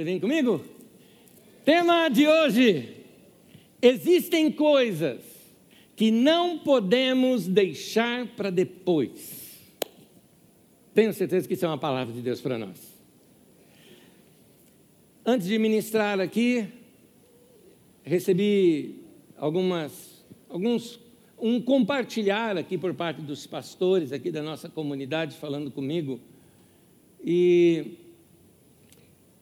Você vem comigo? Tema de hoje: existem coisas que não podemos deixar para depois. Tenho certeza que isso é uma palavra de Deus para nós. Antes de ministrar aqui, recebi algumas, alguns, um compartilhar aqui por parte dos pastores aqui da nossa comunidade falando comigo. E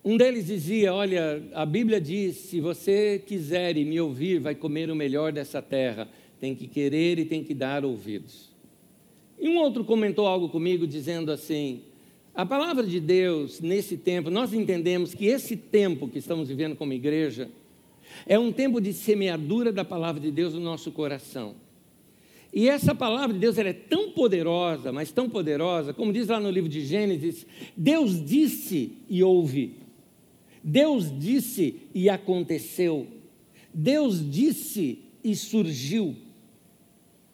um deles dizia: Olha, a Bíblia diz: se você quiser e me ouvir, vai comer o melhor dessa terra. Tem que querer e tem que dar ouvidos. E um outro comentou algo comigo dizendo assim: a palavra de Deus, nesse tempo, nós entendemos que esse tempo que estamos vivendo como igreja é um tempo de semeadura da palavra de Deus no nosso coração. E essa palavra de Deus é tão poderosa, mas tão poderosa, como diz lá no livro de Gênesis: Deus disse e ouve, Deus disse e aconteceu, Deus disse e surgiu.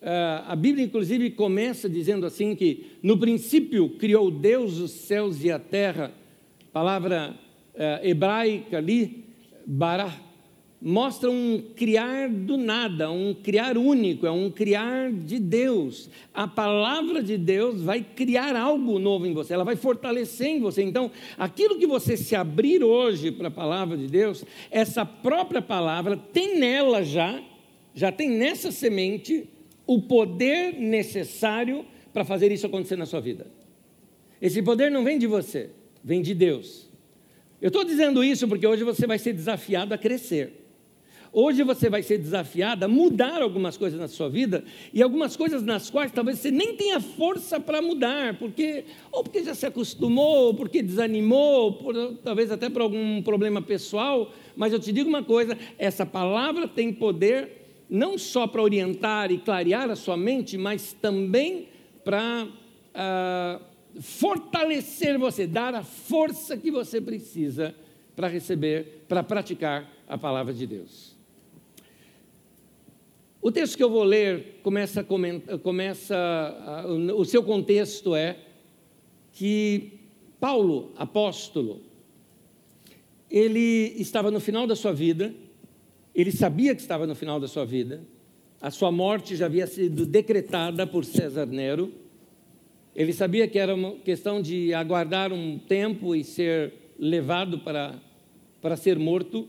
Uh, a Bíblia, inclusive, começa dizendo assim: que no princípio criou Deus os céus e a terra, palavra uh, hebraica ali, bará, mostra um criar do nada, um criar único, é um criar de Deus. A palavra de Deus vai criar algo novo em você, ela vai fortalecer em você. Então, aquilo que você se abrir hoje para a palavra de Deus, essa própria palavra tem nela já, já tem nessa semente o poder necessário para fazer isso acontecer na sua vida. Esse poder não vem de você, vem de Deus. Eu estou dizendo isso porque hoje você vai ser desafiado a crescer. Hoje você vai ser desafiado a mudar algumas coisas na sua vida e algumas coisas nas quais talvez você nem tenha força para mudar, porque ou porque já se acostumou, ou porque desanimou, ou por, talvez até por algum problema pessoal. Mas eu te digo uma coisa: essa palavra tem poder não só para orientar e clarear a sua mente, mas também para ah, fortalecer você, dar a força que você precisa para receber, para praticar a palavra de Deus. O texto que eu vou ler começa, começa o seu contexto é que Paulo, apóstolo, ele estava no final da sua vida ele sabia que estava no final da sua vida. A sua morte já havia sido decretada por César Nero. Ele sabia que era uma questão de aguardar um tempo e ser levado para, para ser morto.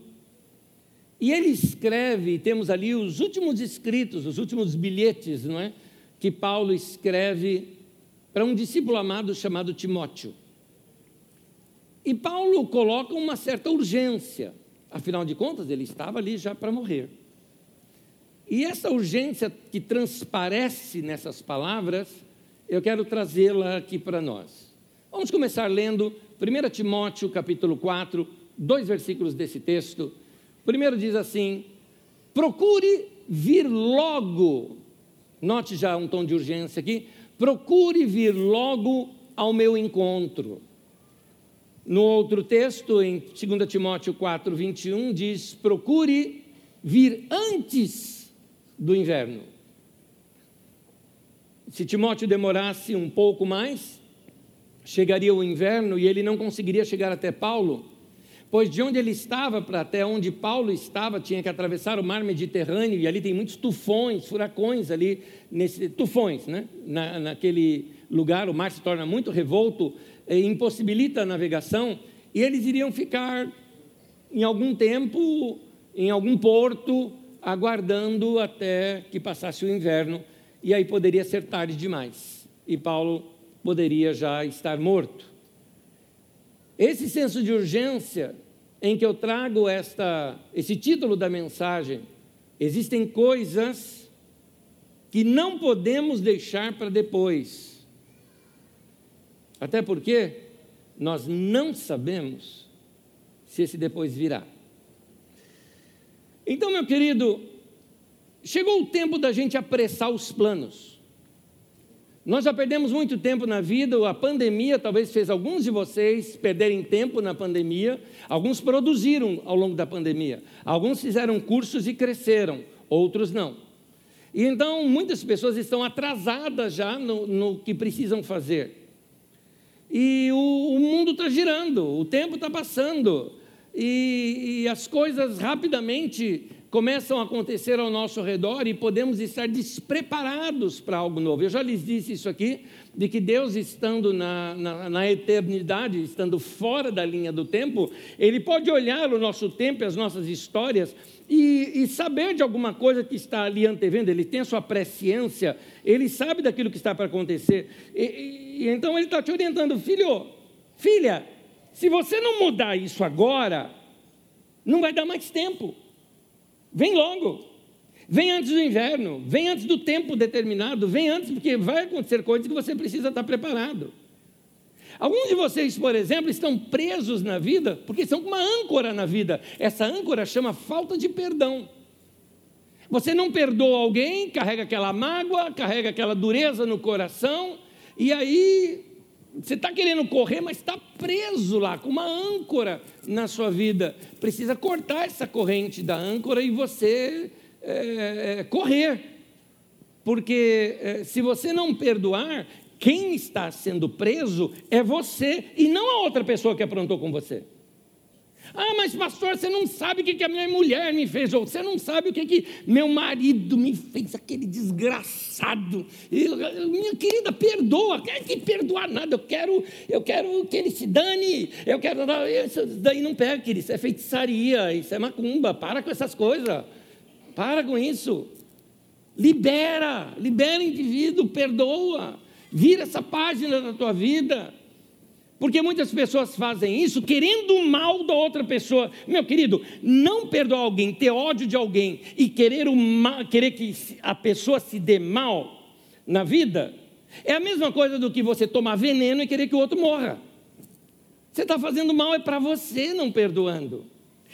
E ele escreve, temos ali os últimos escritos, os últimos bilhetes, não é? Que Paulo escreve para um discípulo amado chamado Timóteo. E Paulo coloca uma certa urgência Afinal de contas, ele estava ali já para morrer. E essa urgência que transparece nessas palavras, eu quero trazê-la aqui para nós. Vamos começar lendo 1 Timóteo capítulo 4, dois versículos desse texto. Primeiro diz assim: procure vir logo, note já um tom de urgência aqui, procure vir logo ao meu encontro. No outro texto, em 2 Timóteo 4, 21, diz: procure vir antes do inverno. Se Timóteo demorasse um pouco mais, chegaria o inverno e ele não conseguiria chegar até Paulo, pois de onde ele estava para até onde Paulo estava, tinha que atravessar o mar Mediterrâneo, e ali tem muitos tufões, furacões ali, nesse, tufões, né? Na, naquele lugar, o mar se torna muito revolto, impossibilita a navegação, e eles iriam ficar em algum tempo em algum porto, aguardando até que passasse o inverno, e aí poderia ser tarde demais, e Paulo poderia já estar morto. Esse senso de urgência em que eu trago esta, esse título da mensagem, existem coisas que não podemos deixar para depois até porque nós não sabemos se esse depois virá. Então, meu querido, chegou o tempo da gente apressar os planos. Nós já perdemos muito tempo na vida, a pandemia talvez fez alguns de vocês perderem tempo na pandemia, alguns produziram ao longo da pandemia, alguns fizeram cursos e cresceram, outros não. E então muitas pessoas estão atrasadas já no, no que precisam fazer. E o, o mundo está girando, o tempo está passando. e, e as coisas rapidamente começam a acontecer ao nosso redor e podemos estar despreparados para algo novo. Eu já lhes disse isso aqui, de que Deus, estando na, na, na, eternidade, estando fora da linha do tempo, Ele pode olhar o nosso tempo e as nossas histórias e, e saber de alguma coisa que está ali antevendo, Ele tem a sua presciência, Ele sabe daquilo que está para acontecer. E, e, então Ele está te orientando, filho, filha, se você não mudar isso agora, não vai dar mais tempo. Vem logo. Vem antes do inverno, vem antes do tempo determinado, vem antes, porque vai acontecer coisas que você precisa estar preparado. Alguns de vocês, por exemplo, estão presos na vida porque estão com uma âncora na vida. Essa âncora chama falta de perdão. Você não perdoa alguém, carrega aquela mágoa, carrega aquela dureza no coração, e aí você está querendo correr, mas está preso lá, com uma âncora na sua vida. Precisa cortar essa corrente da âncora e você é, é, correr. Porque é, se você não perdoar, quem está sendo preso é você e não a outra pessoa que aprontou com você. Ah, mas pastor, você não sabe o que, que a minha mulher me fez, ou você não sabe o que, que meu marido me fez, aquele desgraçado. Minha querida, perdoa, quer que perdoar nada, eu quero, eu quero que ele se dane, eu quero. Isso daí não pega, querido, isso é feitiçaria, isso é macumba, para com essas coisas, para com isso. Libera, libera o indivíduo, perdoa, vira essa página da tua vida. Porque muitas pessoas fazem isso querendo o mal da outra pessoa. Meu querido, não perdoar alguém, ter ódio de alguém e querer, o mal, querer que a pessoa se dê mal na vida, é a mesma coisa do que você tomar veneno e querer que o outro morra. Você está fazendo mal é para você não perdoando.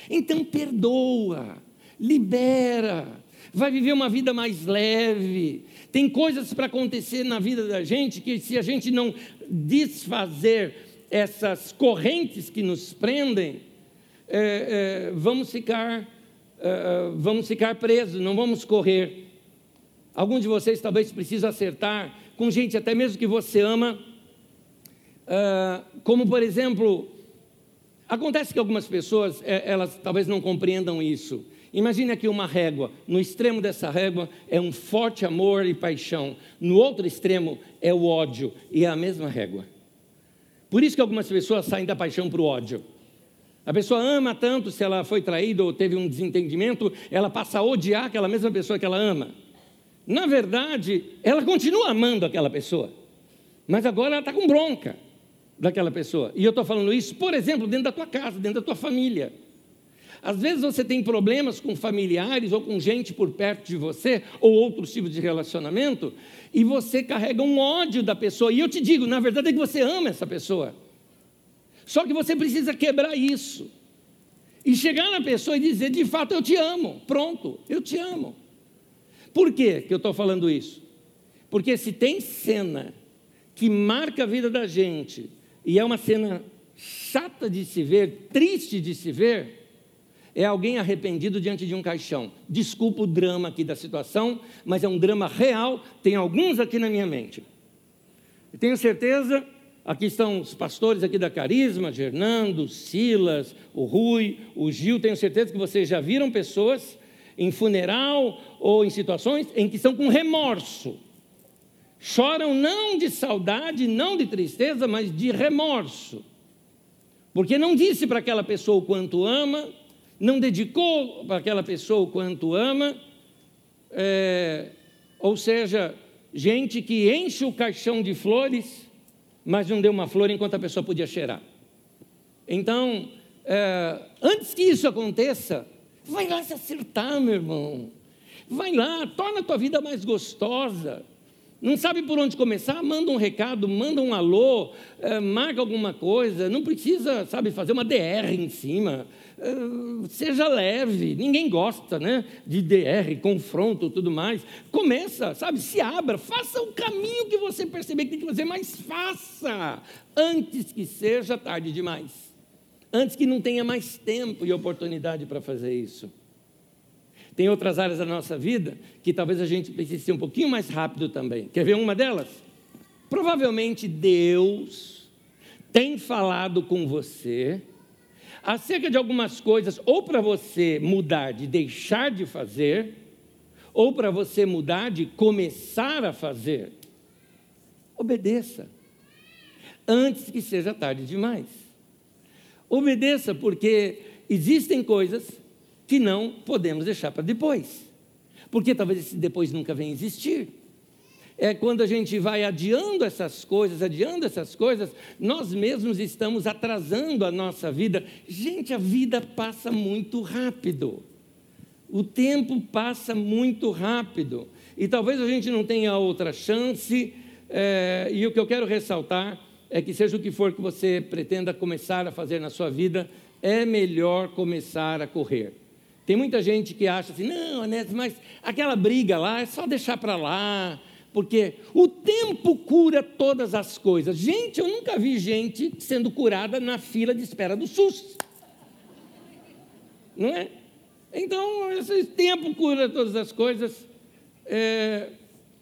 Então perdoa, libera, vai viver uma vida mais leve. Tem coisas para acontecer na vida da gente que se a gente não desfazer essas correntes que nos prendem, é, é, vamos ficar é, vamos ficar presos, não vamos correr. Alguns de vocês talvez precisam acertar com gente até mesmo que você ama, é, como por exemplo, acontece que algumas pessoas é, elas talvez não compreendam isso. Imagine aqui uma régua. No extremo dessa régua é um forte amor e paixão. No outro extremo é o ódio. E é a mesma régua. Por isso que algumas pessoas saem da paixão para o ódio. A pessoa ama tanto, se ela foi traída ou teve um desentendimento, ela passa a odiar aquela mesma pessoa que ela ama. Na verdade, ela continua amando aquela pessoa, mas agora ela está com bronca daquela pessoa. E eu estou falando isso, por exemplo, dentro da tua casa, dentro da tua família. Às vezes você tem problemas com familiares ou com gente por perto de você, ou outros tipos de relacionamento, e você carrega um ódio da pessoa. E eu te digo, na verdade é que você ama essa pessoa. Só que você precisa quebrar isso. E chegar na pessoa e dizer, de fato, eu te amo. Pronto, eu te amo. Por que, que eu estou falando isso? Porque se tem cena que marca a vida da gente, e é uma cena chata de se ver, triste de se ver, é alguém arrependido diante de um caixão. Desculpa o drama aqui da situação, mas é um drama real, tem alguns aqui na minha mente. Tenho certeza, aqui estão os pastores aqui da Carisma, Fernando, Silas, o Rui, o Gil, tenho certeza que vocês já viram pessoas em funeral ou em situações em que estão com remorso. Choram não de saudade, não de tristeza, mas de remorso. Porque não disse para aquela pessoa o quanto ama, não dedicou para aquela pessoa o quanto ama, é, ou seja, gente que enche o caixão de flores, mas não deu uma flor enquanto a pessoa podia cheirar. Então, é, antes que isso aconteça, vai lá se acertar, meu irmão. Vai lá, torna a tua vida mais gostosa. Não sabe por onde começar? Manda um recado, manda um alô, é, marca alguma coisa. Não precisa, sabe, fazer uma DR em cima. É, seja leve, ninguém gosta né, de DR, confronto tudo mais. Começa, sabe, se abra, faça o caminho que você perceber que tem que fazer, mas faça antes que seja tarde demais. Antes que não tenha mais tempo e oportunidade para fazer isso. Tem outras áreas da nossa vida que talvez a gente precise ser um pouquinho mais rápido também. Quer ver uma delas? Provavelmente Deus tem falado com você acerca de algumas coisas, ou para você mudar de deixar de fazer, ou para você mudar de começar a fazer. Obedeça, antes que seja tarde demais. Obedeça, porque existem coisas que não podemos deixar para depois, porque talvez esse depois nunca venha existir é quando a gente vai adiando essas coisas, adiando essas coisas, nós mesmos estamos atrasando a nossa vida. Gente, a vida passa muito rápido. O tempo passa muito rápido. E talvez a gente não tenha outra chance. É, e o que eu quero ressaltar é que, seja o que for que você pretenda começar a fazer na sua vida, é melhor começar a correr. Tem muita gente que acha assim: não, Anésio, mas aquela briga lá é só deixar para lá porque o tempo cura todas as coisas. Gente, eu nunca vi gente sendo curada na fila de espera do SUS. Não é? Então, esse tempo cura todas as coisas. É,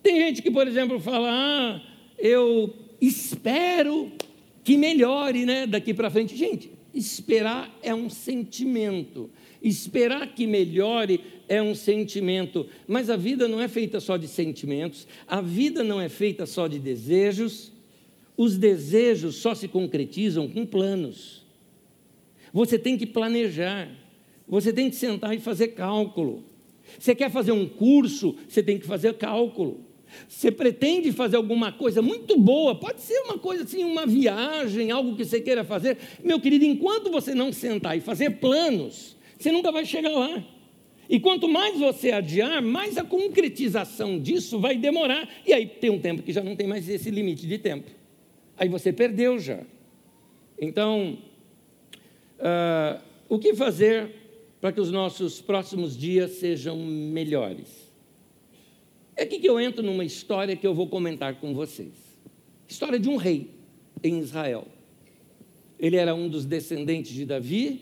tem gente que, por exemplo, fala: ah, eu espero que melhore né, daqui para frente. Gente, esperar é um sentimento. Esperar que melhore é um sentimento, mas a vida não é feita só de sentimentos, a vida não é feita só de desejos. Os desejos só se concretizam com planos. Você tem que planejar, você tem que sentar e fazer cálculo. Você quer fazer um curso, você tem que fazer cálculo. Você pretende fazer alguma coisa muito boa, pode ser uma coisa assim, uma viagem, algo que você queira fazer. Meu querido, enquanto você não sentar e fazer planos, você nunca vai chegar lá. E quanto mais você adiar, mais a concretização disso vai demorar. E aí tem um tempo que já não tem mais esse limite de tempo. Aí você perdeu já. Então, uh, o que fazer para que os nossos próximos dias sejam melhores? É aqui que eu entro numa história que eu vou comentar com vocês. História de um rei em Israel. Ele era um dos descendentes de Davi.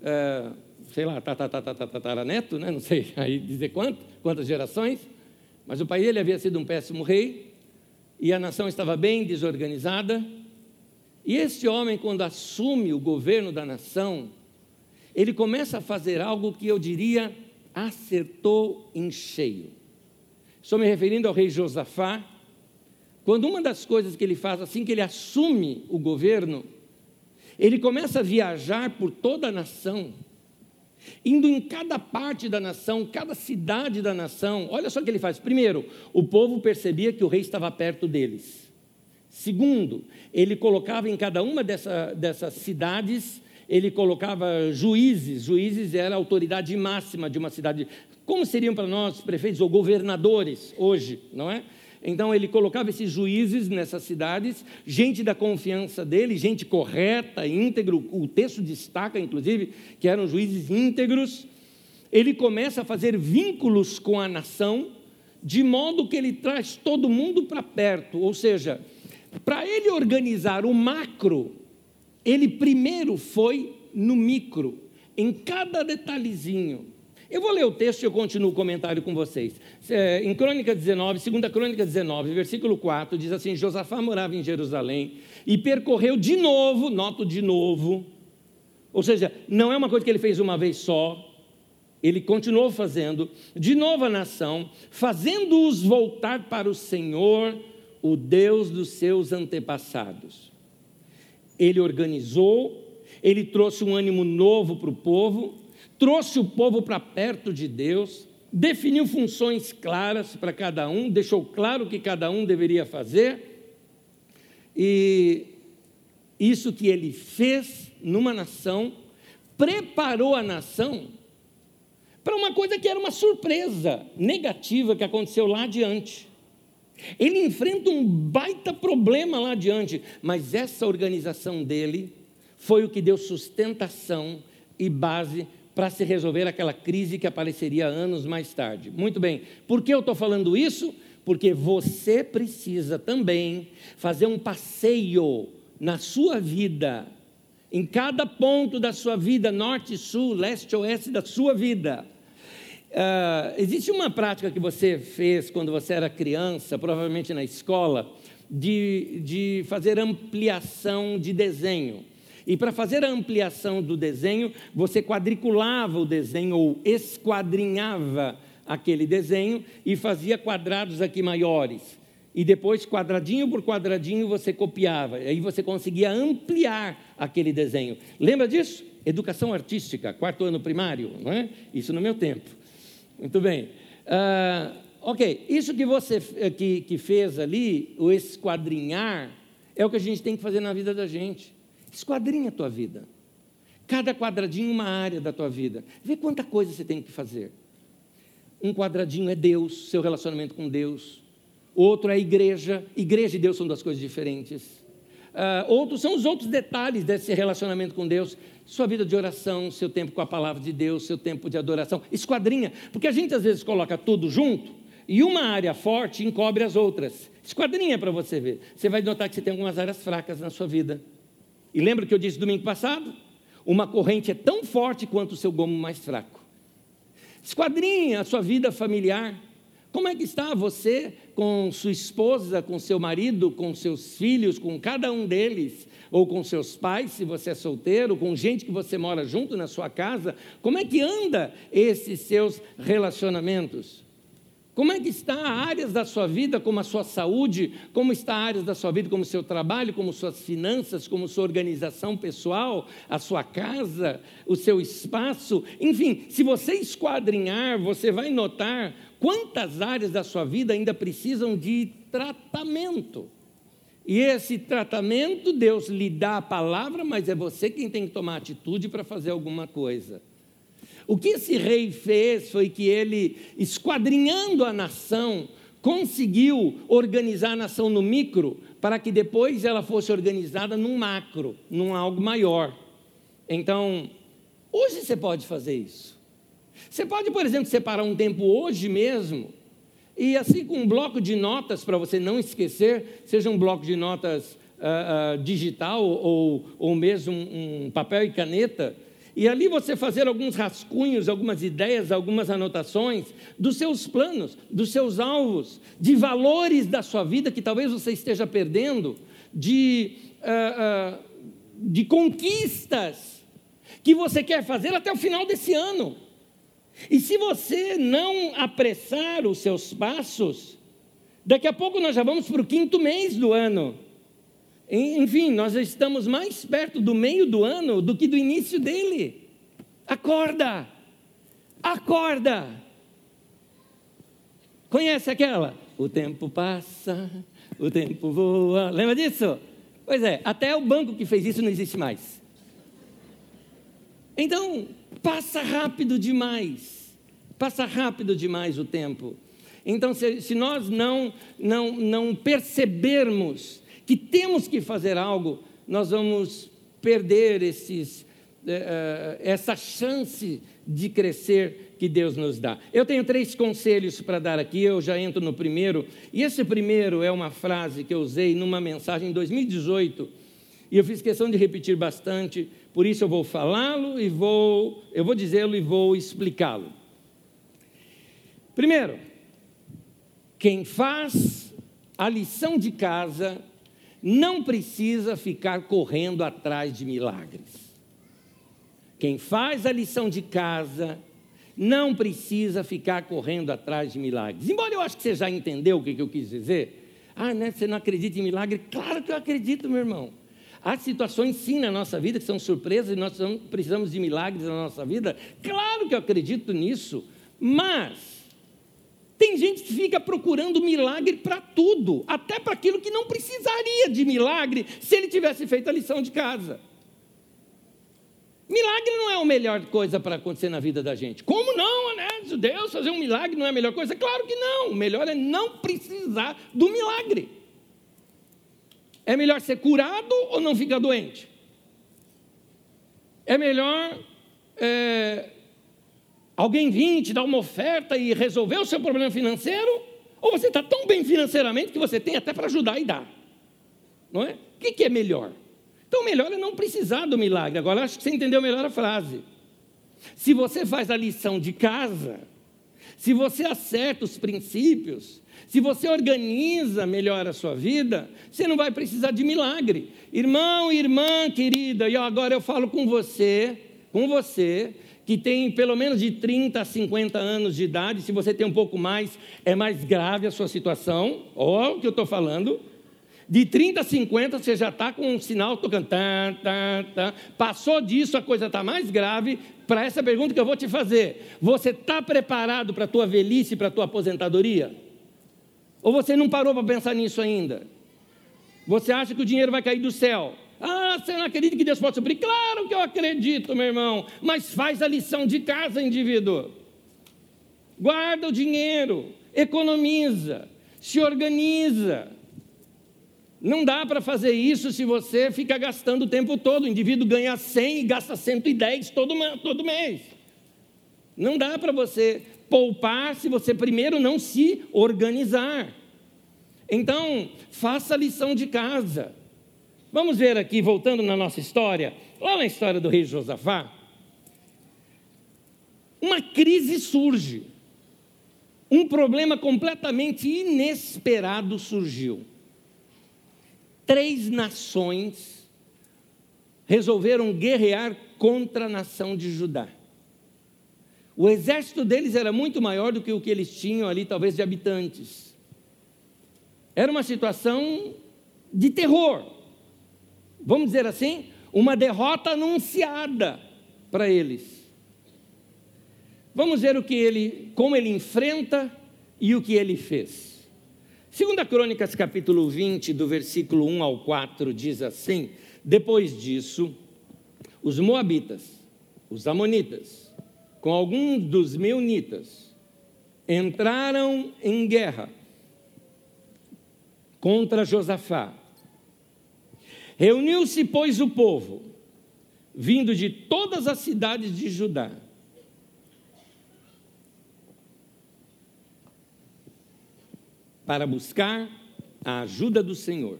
Uh, sei lá, tataraneto, né? não sei aí dizer quanto, quantas gerações, mas o pai dele havia sido um péssimo rei e a nação estava bem desorganizada. E este homem, quando assume o governo da nação, ele começa a fazer algo que eu diria acertou em cheio. Estou me referindo ao rei Josafá, quando uma das coisas que ele faz assim que ele assume o governo, ele começa a viajar por toda a nação indo em cada parte da nação, cada cidade da nação. Olha só o que ele faz. Primeiro, o povo percebia que o rei estava perto deles. Segundo, ele colocava em cada uma dessa, dessas cidades, ele colocava juízes. Juízes era a autoridade máxima de uma cidade. Como seriam para nós prefeitos ou governadores hoje, não é? Então ele colocava esses juízes nessas cidades, gente da confiança dele, gente correta, íntegro. O texto destaca, inclusive, que eram juízes íntegros. Ele começa a fazer vínculos com a nação, de modo que ele traz todo mundo para perto. Ou seja, para ele organizar o macro, ele primeiro foi no micro, em cada detalhezinho. Eu vou ler o texto e eu continuo o comentário com vocês. É, em Crônica 19, 2 Crônica 19, versículo 4, diz assim: Josafá morava em Jerusalém e percorreu de novo, noto de novo, ou seja, não é uma coisa que ele fez uma vez só, ele continuou fazendo, de novo a nação, fazendo-os voltar para o Senhor, o Deus dos seus antepassados. Ele organizou, ele trouxe um ânimo novo para o povo, trouxe o povo para perto de Deus, definiu funções claras para cada um, deixou claro o que cada um deveria fazer, e isso que ele fez numa nação, preparou a nação para uma coisa que era uma surpresa negativa que aconteceu lá adiante. Ele enfrenta um baita problema lá adiante, mas essa organização dele foi o que deu sustentação e base para se resolver aquela crise que apareceria anos mais tarde. Muito bem, por que eu estou falando isso? Porque você precisa também fazer um passeio na sua vida, em cada ponto da sua vida, norte, sul, leste, oeste da sua vida. Uh, existe uma prática que você fez quando você era criança, provavelmente na escola, de, de fazer ampliação de desenho. E para fazer a ampliação do desenho, você quadriculava o desenho ou esquadrinhava aquele desenho e fazia quadrados aqui maiores. E depois, quadradinho por quadradinho, você copiava. Aí você conseguia ampliar aquele desenho. Lembra disso? Educação artística, quarto ano primário, não é? Isso no meu tempo. Muito bem. Uh, ok, isso que você eh, que, que fez ali, o esquadrinhar, é o que a gente tem que fazer na vida da gente. Esquadrinha a tua vida. Cada quadradinho uma área da tua vida. Vê quanta coisa você tem que fazer. Um quadradinho é Deus, seu relacionamento com Deus. Outro é a igreja. Igreja e Deus são duas coisas diferentes. Uh, outros são os outros detalhes desse relacionamento com Deus. Sua vida de oração, seu tempo com a palavra de Deus, seu tempo de adoração. Esquadrinha. Porque a gente às vezes coloca tudo junto e uma área forte encobre as outras. Esquadrinha para você ver. Você vai notar que você tem algumas áreas fracas na sua vida. E lembra que eu disse domingo passado? Uma corrente é tão forte quanto o seu gomo mais fraco. Esquadrinha a sua vida familiar. Como é que está você com sua esposa, com seu marido, com seus filhos, com cada um deles, ou com seus pais, se você é solteiro, com gente que você mora junto na sua casa? Como é que anda esses seus relacionamentos? Como é que está áreas da sua vida, como a sua saúde, como está áreas da sua vida, como o seu trabalho, como suas finanças, como sua organização pessoal, a sua casa, o seu espaço, enfim, se você esquadrinhar, você vai notar quantas áreas da sua vida ainda precisam de tratamento. E esse tratamento, Deus lhe dá a palavra, mas é você quem tem que tomar atitude para fazer alguma coisa. O que esse rei fez foi que ele, esquadrinhando a nação, conseguiu organizar a nação no micro para que depois ela fosse organizada num macro, num algo maior. Então, hoje você pode fazer isso. Você pode, por exemplo, separar um tempo hoje mesmo e assim com um bloco de notas para você não esquecer, seja um bloco de notas uh, uh, digital ou, ou mesmo um, papel e caneta, e ali você fazer alguns rascunhos, algumas ideias, algumas anotações dos seus planos, dos seus alvos, de valores da sua vida que talvez você esteja perdendo, de, uh, uh, de conquistas que você quer fazer até o final desse ano. E se você não apressar os seus passos, daqui a pouco nós já vamos para o quinto mês do ano. Enfim, nós estamos mais perto do meio do ano do que do início dele. Acorda! Acorda! Conhece aquela? O tempo passa, o tempo voa. Lembra disso? Pois é, até o banco que fez isso não existe mais. Então, passa rápido demais. Passa rápido demais o tempo. Então, se, se nós não, não, não percebermos que temos que fazer algo, nós vamos perder esses, eh, eh, essa chance de crescer que Deus nos dá. Eu tenho três conselhos para dar aqui, eu já entro no primeiro, e esse primeiro é uma frase que eu usei numa mensagem em 2018, e eu fiz questão de repetir bastante, por isso eu vou falá-lo e vou, eu vou dizê-lo e vou explicá-lo. Primeiro, quem faz a lição de casa não precisa ficar correndo atrás de milagres. Quem faz a lição de casa não precisa ficar correndo atrás de milagres. Embora eu acho que você já entendeu o que eu quis dizer. Ah, né, você não acredita em milagre? Claro que eu acredito, meu irmão. Há situações sim na nossa vida que são surpresas e nós precisamos de milagres na nossa vida. Claro que eu acredito nisso. Mas tem gente que fica procurando milagre para tudo, até para aquilo que não precisaria de milagre se ele tivesse feito a lição de casa. Milagre não é a melhor coisa para acontecer na vida da gente. Como não, né? Deus fazer um milagre não é a melhor coisa? Claro que não. O melhor é não precisar do milagre. É melhor ser curado ou não ficar doente? É melhor é, alguém vir te dar uma oferta e resolver o seu problema financeiro, ou você está tão bem financeiramente que você tem até para ajudar e dar. Não é? O que, que é melhor? Então, melhor é não precisar do milagre. Agora, acho que você entendeu melhor a frase. Se você faz a lição de casa, se você acerta os princípios, se você organiza melhor a sua vida, você não vai precisar de milagre. Irmão, irmã querida, e agora eu falo com você, com você, que tem pelo menos de 30 a 50 anos de idade, se você tem um pouco mais, é mais grave a sua situação, olha o que eu estou falando. De 30 a 50, você já está com um sinal tocando. Tá, tá, tá. Passou disso, a coisa está mais grave. Para essa pergunta que eu vou te fazer: você está preparado para a tua velhice, para a tua aposentadoria? Ou você não parou para pensar nisso ainda? Você acha que o dinheiro vai cair do céu? Ah, não acredita que Deus pode suprir? Claro que eu acredito, meu irmão. Mas faz a lição de casa, indivíduo. Guarda o dinheiro, economiza, se organiza. Não dá para fazer isso se você fica gastando o tempo todo. O indivíduo ganha 100 e gasta 110 todo, todo mês. Não dá para você poupar se você primeiro não se organizar. Então, faça a lição de casa. Vamos ver aqui, voltando na nossa história, lá na história do rei Josafá, uma crise surge. Um problema completamente inesperado surgiu três nações resolveram guerrear contra a nação de Judá. O exército deles era muito maior do que o que eles tinham ali, talvez de habitantes. Era uma situação de terror. Vamos dizer assim, uma derrota anunciada para eles. Vamos ver o que ele, como ele enfrenta e o que ele fez. Segunda Crônicas, capítulo 20, do versículo 1 ao 4, diz assim: Depois disso, os moabitas, os amonitas, com alguns dos meunitas, entraram em guerra contra Josafá. Reuniu-se, pois, o povo, vindo de todas as cidades de Judá, para buscar a ajuda do Senhor.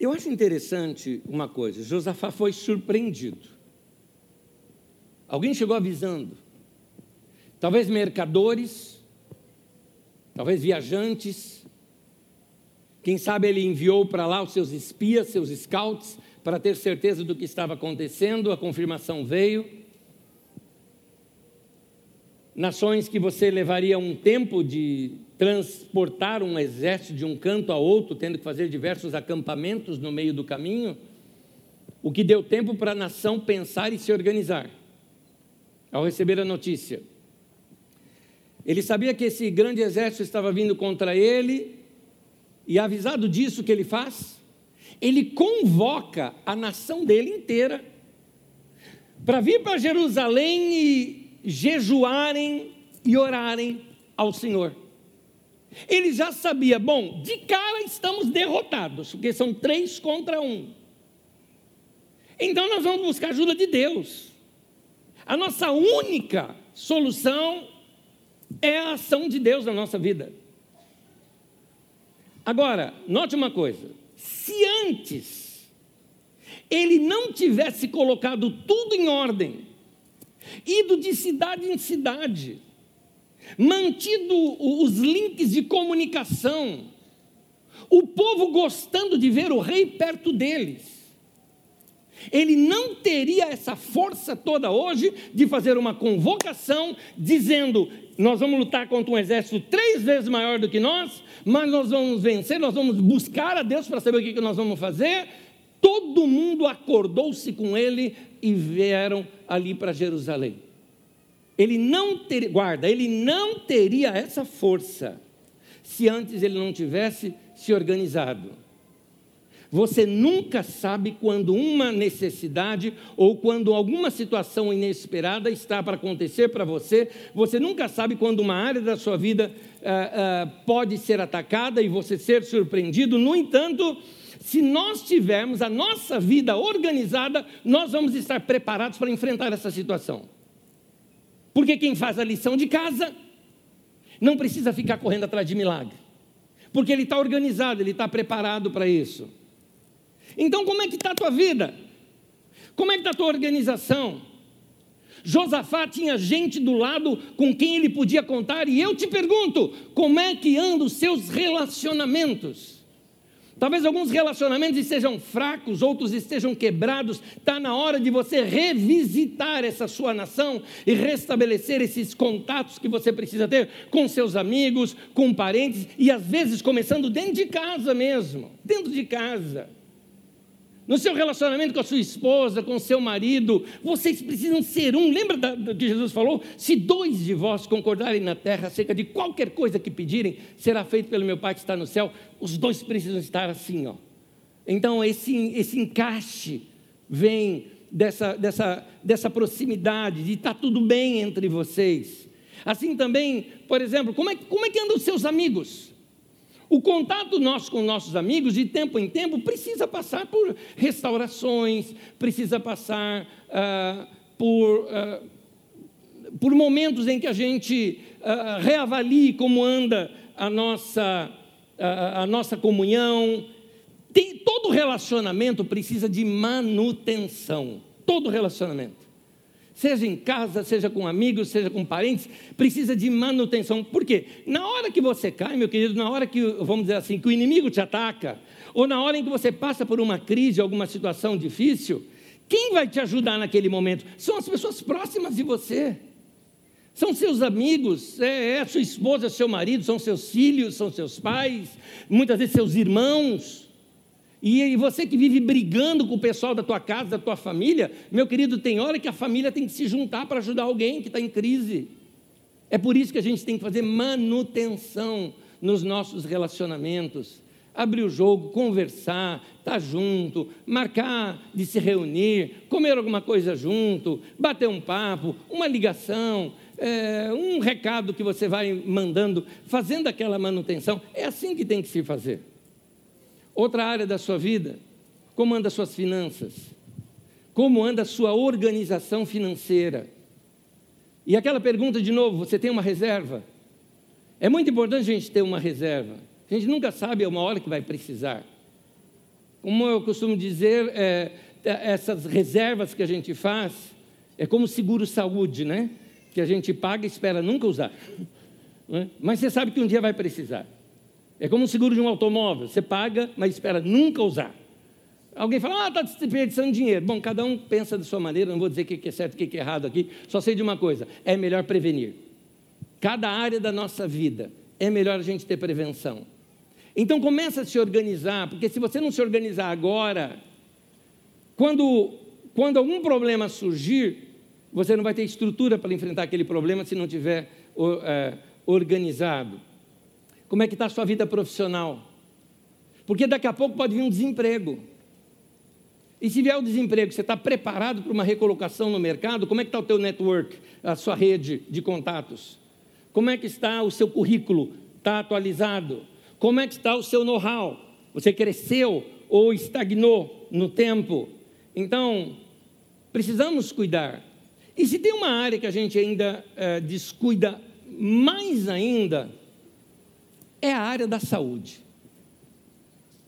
Eu acho interessante uma coisa: Josafá foi surpreendido. Alguém chegou avisando. Talvez mercadores, talvez viajantes. Quem sabe ele enviou para lá os seus espias, seus scouts, para ter certeza do que estava acontecendo. A confirmação veio nações que você levaria um tempo de transportar um exército de um canto a outro, tendo que fazer diversos acampamentos no meio do caminho, o que deu tempo para a nação pensar e se organizar. Ao receber a notícia, ele sabia que esse grande exército estava vindo contra ele, e avisado disso, o que ele faz? Ele convoca a nação dele inteira para vir para Jerusalém e jejuarem e orarem ao Senhor. Ele já sabia, bom, de cara estamos derrotados, porque são três contra um. Então nós vamos buscar ajuda de Deus. A nossa única solução é a ação de Deus na nossa vida. Agora, note uma coisa: se antes ele não tivesse colocado tudo em ordem, ido de cidade em cidade, mantido os links de comunicação, o povo gostando de ver o rei perto deles. Ele não teria essa força toda hoje de fazer uma convocação dizendo: nós vamos lutar contra um exército três vezes maior do que nós, mas nós vamos vencer, nós vamos buscar a Deus para saber o que nós vamos fazer. Todo mundo acordou-se com ele e vieram ali para Jerusalém. Ele não teria, guarda, ele não teria essa força se antes ele não tivesse se organizado. Você nunca sabe quando uma necessidade ou quando alguma situação inesperada está para acontecer para você. Você nunca sabe quando uma área da sua vida uh, uh, pode ser atacada e você ser surpreendido. No entanto, se nós tivermos a nossa vida organizada, nós vamos estar preparados para enfrentar essa situação. Porque quem faz a lição de casa não precisa ficar correndo atrás de milagre, porque ele está organizado, ele está preparado para isso. Então, como é que está a tua vida? Como é que está a tua organização? Josafá tinha gente do lado com quem ele podia contar, e eu te pergunto: como é que andam os seus relacionamentos? Talvez alguns relacionamentos estejam fracos, outros estejam quebrados. Está na hora de você revisitar essa sua nação e restabelecer esses contatos que você precisa ter com seus amigos, com parentes e às vezes começando dentro de casa mesmo dentro de casa no seu relacionamento com a sua esposa, com o seu marido, vocês precisam ser um. Lembra do que Jesus falou? Se dois de vós concordarem na terra acerca de qualquer coisa que pedirem, será feito pelo meu Pai que está no céu. Os dois precisam estar assim, ó. Então esse, esse encaixe vem dessa, dessa, dessa proximidade, de estar tudo bem entre vocês. Assim também, por exemplo, como é, como é que andam os seus amigos? O contato nosso com nossos amigos, de tempo em tempo, precisa passar por restaurações, precisa passar ah, por, ah, por momentos em que a gente ah, reavalie como anda a nossa, a nossa comunhão. Tem, todo relacionamento precisa de manutenção. Todo relacionamento seja em casa, seja com amigos, seja com parentes, precisa de manutenção. Por quê? Na hora que você cai, meu querido, na hora que, vamos dizer assim, que o inimigo te ataca, ou na hora em que você passa por uma crise, alguma situação difícil, quem vai te ajudar naquele momento? São as pessoas próximas de você. São seus amigos, é, é sua esposa, seu marido, são seus filhos, são seus pais, muitas vezes seus irmãos. E você que vive brigando com o pessoal da tua casa, da tua família, meu querido, tem hora que a família tem que se juntar para ajudar alguém que está em crise. É por isso que a gente tem que fazer manutenção nos nossos relacionamentos. Abrir o jogo, conversar, estar tá junto, marcar de se reunir, comer alguma coisa junto, bater um papo, uma ligação, é, um recado que você vai mandando, fazendo aquela manutenção. É assim que tem que se fazer. Outra área da sua vida, como anda suas finanças? Como anda sua organização financeira? E aquela pergunta de novo, você tem uma reserva? É muito importante a gente ter uma reserva. A gente nunca sabe a uma hora que vai precisar. Como eu costumo dizer, é, essas reservas que a gente faz é como seguro saúde, né? Que a gente paga e espera nunca usar. Né? Mas você sabe que um dia vai precisar. É como um seguro de um automóvel. Você paga, mas espera nunca usar. Alguém fala, ah, está desperdiçando dinheiro. Bom, cada um pensa da sua maneira, não vou dizer o que é certo e o que é errado aqui, só sei de uma coisa: é melhor prevenir. Cada área da nossa vida é melhor a gente ter prevenção. Então começa a se organizar, porque se você não se organizar agora, quando, quando algum problema surgir, você não vai ter estrutura para enfrentar aquele problema se não tiver é, organizado. Como é que está a sua vida profissional? Porque daqui a pouco pode vir um desemprego. E se vier o desemprego, você está preparado para uma recolocação no mercado? Como é que está o teu network, a sua rede de contatos? Como é que está o seu currículo? Está atualizado? Como é que está o seu know-how? Você cresceu ou estagnou no tempo? Então, precisamos cuidar. E se tem uma área que a gente ainda é, descuida mais ainda, é a área da saúde.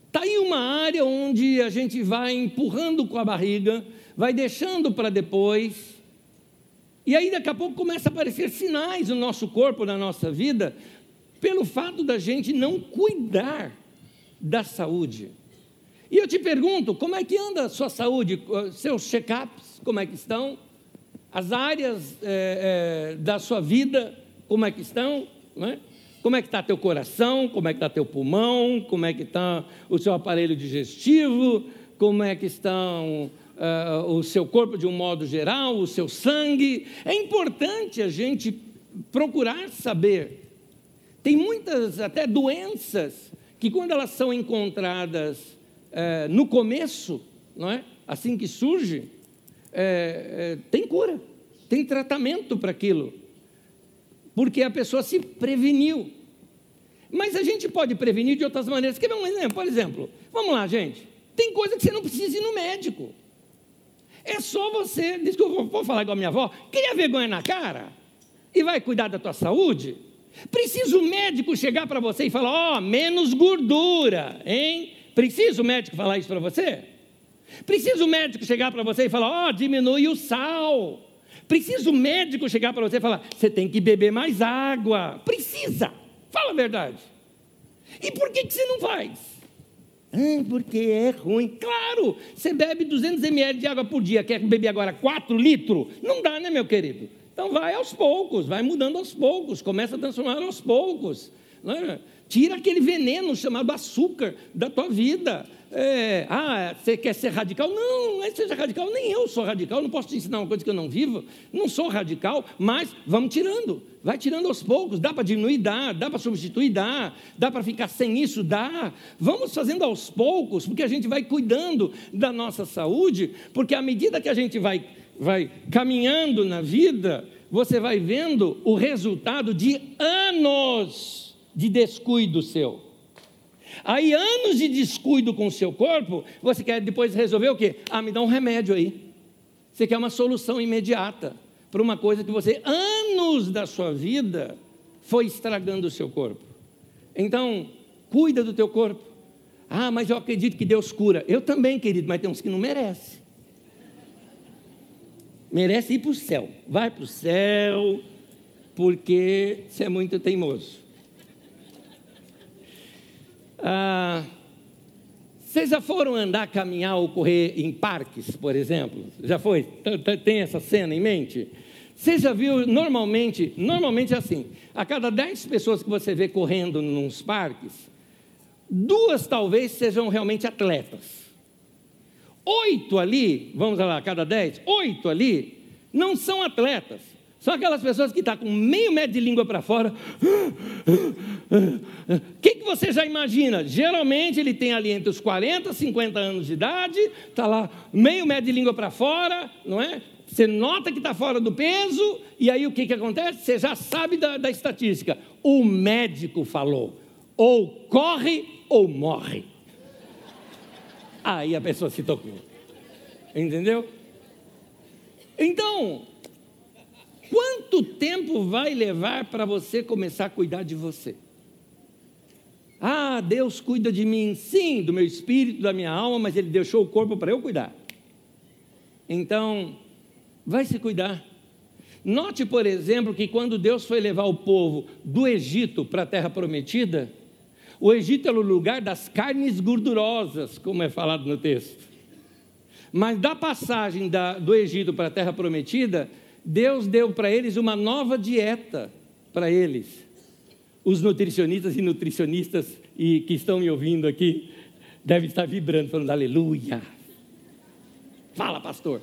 Está aí uma área onde a gente vai empurrando com a barriga, vai deixando para depois, e aí daqui a pouco começa a aparecer sinais no nosso corpo, na nossa vida, pelo fato da gente não cuidar da saúde. E eu te pergunto, como é que anda a sua saúde, seus check-ups, como é que estão? As áreas é, é, da sua vida, como é que estão? Não é? Como é que está teu coração? Como é que está teu pulmão? Como é que está o seu aparelho digestivo? Como é que está uh, o seu corpo de um modo geral? O seu sangue? É importante a gente procurar saber. Tem muitas até doenças que quando elas são encontradas uh, no começo, não é? Assim que surge, é, é, tem cura, tem tratamento para aquilo porque a pessoa se preveniu. Mas a gente pode prevenir de outras maneiras. Quer ver um exemplo? Por exemplo, vamos lá, gente. Tem coisa que você não precisa ir no médico. É só você, eu vou falar igual a minha avó, cria vergonha na cara e vai cuidar da tua saúde. Precisa o médico chegar para você e falar: ó, oh, menos gordura, hein? Precisa o médico falar isso para você? Precisa o médico chegar para você e falar: ó, oh, diminui o sal. Precisa o médico chegar para você e falar: você tem que beber mais água. Precisa. Fala a verdade. E por que, que você não faz? Ah, porque é ruim. Claro, você bebe 200 ml de água por dia, quer beber agora 4 litros? Não dá, né, meu querido? Então vai aos poucos, vai mudando aos poucos, começa a transformar aos poucos. É? Tira aquele veneno chamado açúcar da tua vida. É, ah, você quer ser radical? Não, não é seja radical, nem eu sou radical, não posso te ensinar uma coisa que eu não vivo. Não sou radical, mas vamos tirando, vai tirando aos poucos. Dá para diminuir? Dá. Dá para substituir? Dá. Dá para ficar sem isso? Dá. Vamos fazendo aos poucos, porque a gente vai cuidando da nossa saúde, porque à medida que a gente vai, vai caminhando na vida, você vai vendo o resultado de anos de descuido seu. Aí, anos de descuido com o seu corpo, você quer depois resolver o quê? Ah, me dá um remédio aí. Você quer uma solução imediata para uma coisa que você, anos da sua vida, foi estragando o seu corpo. Então, cuida do teu corpo. Ah, mas eu acredito que Deus cura. Eu também, querido, mas tem uns que não merecem. Merece ir para o céu. Vai para o céu, porque você é muito teimoso. Ah, vocês já foram andar, caminhar ou correr em parques, por exemplo? Já foi? Tem essa cena em mente? Você já viu, normalmente, normalmente é assim, a cada 10 pessoas que você vê correndo nos parques, duas talvez sejam realmente atletas. Oito ali, vamos lá, a cada dez, oito ali, não são atletas. São aquelas pessoas que estão tá com meio metro de língua para fora. O que, que você já imagina? Geralmente ele tem ali entre os 40 e 50 anos de idade, está lá meio metro de língua para fora, não é? Você nota que está fora do peso, e aí o que, que acontece? Você já sabe da, da estatística. O médico falou: ou corre ou morre. Aí a pessoa se tocou. Entendeu? Então, Quanto tempo vai levar para você começar a cuidar de você? Ah, Deus cuida de mim, sim, do meu espírito, da minha alma, mas Ele deixou o corpo para eu cuidar. Então, vai se cuidar. Note, por exemplo, que quando Deus foi levar o povo do Egito para a terra prometida, o Egito era o lugar das carnes gordurosas, como é falado no texto. Mas da passagem da, do Egito para a terra prometida, Deus deu para eles uma nova dieta para eles. Os nutricionistas e nutricionistas e que estão me ouvindo aqui devem estar vibrando, falando aleluia. Fala, pastor.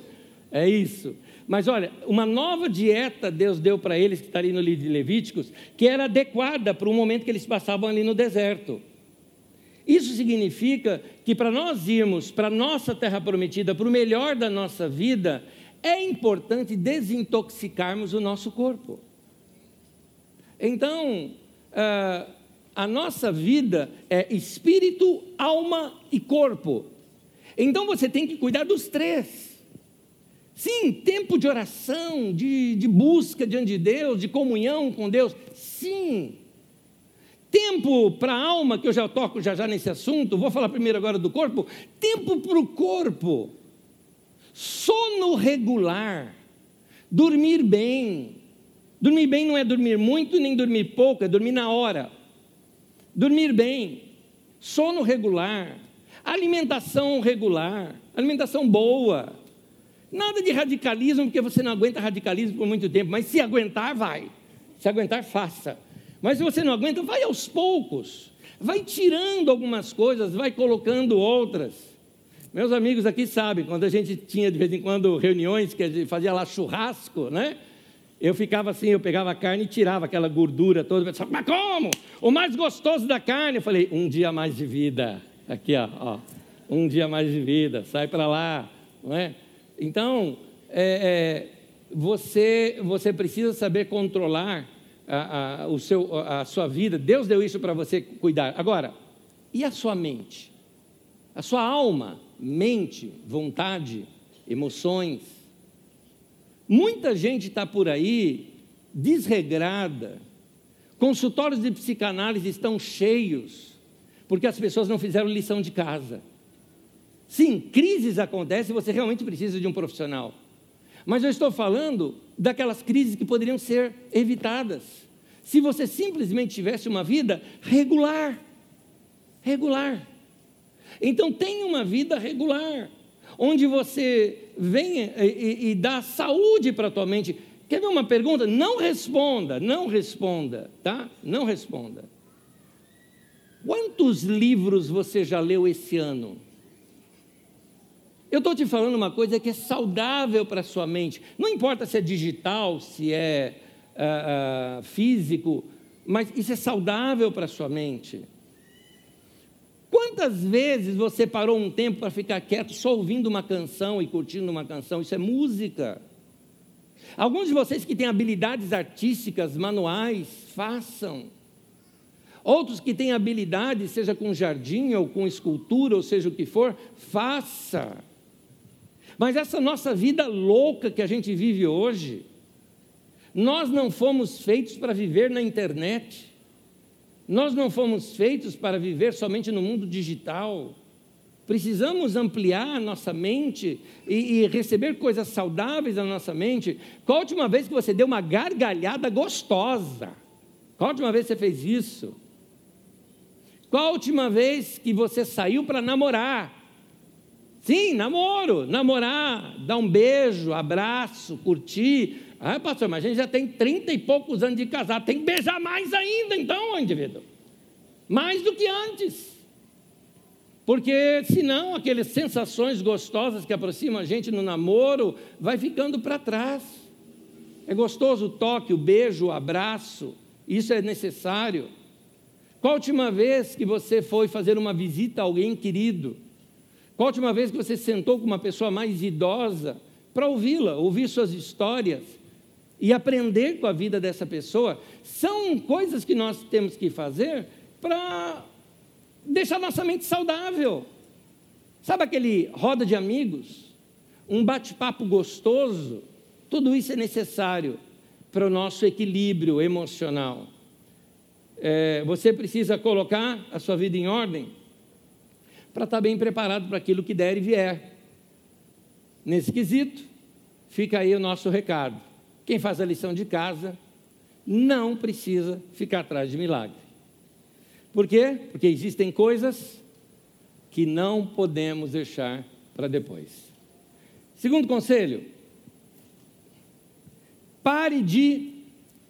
É isso. Mas olha, uma nova dieta Deus deu para eles, que está ali no livro de Levíticos, que era adequada para o momento que eles passavam ali no deserto. Isso significa que para nós irmos para a nossa terra prometida, para o melhor da nossa vida, é importante desintoxicarmos o nosso corpo. Então, ah, a nossa vida é espírito, alma e corpo. Então você tem que cuidar dos três. Sim, tempo de oração, de, de busca diante de Deus, de comunhão com Deus. Sim. Tempo para a alma, que eu já toco já já nesse assunto, vou falar primeiro agora do corpo. Tempo para o corpo sono regular, dormir bem. Dormir bem não é dormir muito nem dormir pouco, é dormir na hora. Dormir bem, sono regular, alimentação regular, alimentação boa. Nada de radicalismo, porque você não aguenta radicalismo por muito tempo, mas se aguentar, vai. Se aguentar, faça. Mas se você não aguenta, vai aos poucos. Vai tirando algumas coisas, vai colocando outras. Meus amigos aqui sabem, quando a gente tinha de vez em quando reuniões que a gente fazia lá churrasco, né? Eu ficava assim, eu pegava a carne e tirava aquela gordura toda. Pensava, mas como? O mais gostoso da carne. Eu falei, um dia mais de vida. Aqui, ó, ó um dia mais de vida. Sai para lá, não é? Então, é, é, você, você precisa saber controlar a, a, o seu, a sua vida. Deus deu isso para você cuidar. Agora, e a sua mente? A sua alma? Mente, vontade, emoções. Muita gente está por aí desregrada. Consultórios de psicanálise estão cheios, porque as pessoas não fizeram lição de casa. Sim, crises acontecem e você realmente precisa de um profissional. Mas eu estou falando daquelas crises que poderiam ser evitadas. Se você simplesmente tivesse uma vida regular. Regular. Então tenha uma vida regular, onde você e, e, e dá saúde para a tua mente. Quer ver uma pergunta? Não responda, não responda, tá? Não responda. Quantos livros você já leu esse ano? Eu estou te falando uma coisa que é saudável para a sua mente. Não importa se é digital, se é uh, uh, físico, mas isso é saudável para a sua mente. Quantas vezes você parou um tempo para ficar quieto só ouvindo uma canção e curtindo uma canção? Isso é música. Alguns de vocês que têm habilidades artísticas, manuais, façam. Outros que têm habilidade, seja com jardim ou com escultura, ou seja o que for, faça. Mas essa nossa vida louca que a gente vive hoje, nós não fomos feitos para viver na internet. Nós não fomos feitos para viver somente no mundo digital. Precisamos ampliar nossa mente e, e, receber coisas saudáveis na nossa mente. Qual a última vez que você deu uma gargalhada gostosa? Qual a última vez que você fez isso? Qual a última vez que você saiu para namorar? Sim, namoro, namorar, dar um beijo, abraço, curtir. Ah, pastor, mas a gente já tem trinta e poucos anos de casado, tem que beijar mais ainda, então, indivíduo. Mais do que antes. Porque senão aquelas sensações gostosas que aproximam a gente no namoro vai ficando para trás. É gostoso o toque, o beijo, o abraço, isso é necessário. Qual a última vez que você foi fazer uma visita a alguém querido? Qual a última vez que você sentou com uma pessoa mais idosa para ouvi-la, ouvir suas histórias e aprender com a vida dessa pessoa? São coisas que nós temos que fazer para deixar nossa mente saudável. Sabe aquele roda de amigos? Um bate-papo gostoso? Tudo isso é necessário para o nosso equilíbrio emocional. É, você precisa colocar a sua vida em ordem para estar bem preparado para aquilo que der e vier. Nesse quesito, fica aí o nosso recado. Quem faz a lição de casa não precisa ficar atrás de milagre. Por quê? Porque existem coisas que não podemos deixar para depois. Segundo conselho, pare de